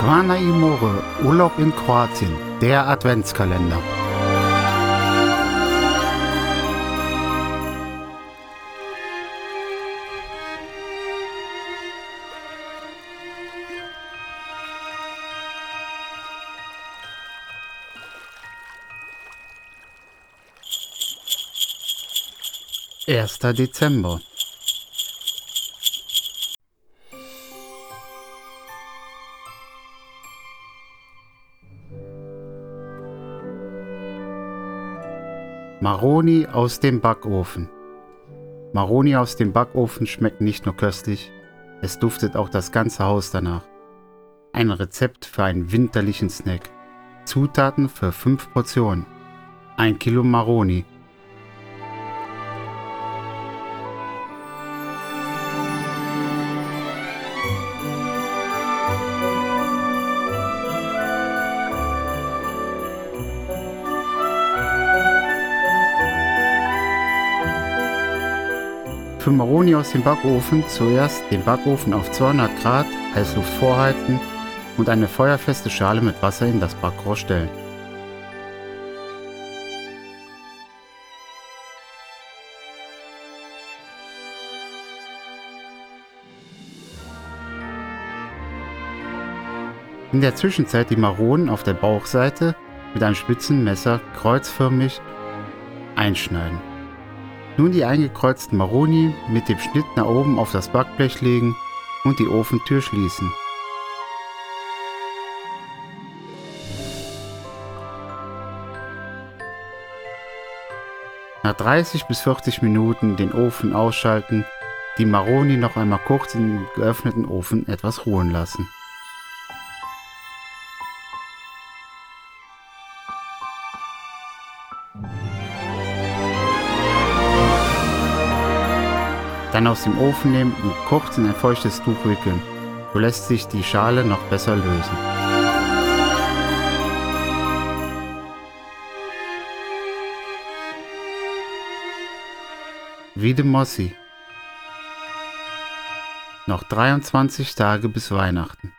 Zvana Imore, Urlaub in Kroatien, der Adventskalender. Erster Dezember. Maroni aus dem Backofen. Maroni aus dem Backofen schmeckt nicht nur köstlich, es duftet auch das ganze Haus danach. Ein Rezept für einen winterlichen Snack. Zutaten für 5 Portionen. 1 Kilo Maroni, Für Maroni aus dem Backofen zuerst den Backofen auf 200 Grad Heißluft vorheizen und eine feuerfeste Schale mit Wasser in das Backrohr stellen. In der Zwischenzeit die Maronen auf der Bauchseite mit einem spitzen Messer kreuzförmig einschneiden. Nun die eingekreuzten Maroni mit dem Schnitt nach oben auf das Backblech legen und die Ofentür schließen. Nach 30 bis 40 Minuten den Ofen ausschalten, die Maroni noch einmal kurz im geöffneten Ofen etwas ruhen lassen. Dann aus dem Ofen nehmen und kurz in ein feuchtes Tuch wickeln. So lässt sich die Schale noch besser lösen. Vide Mossi. Noch 23 Tage bis Weihnachten.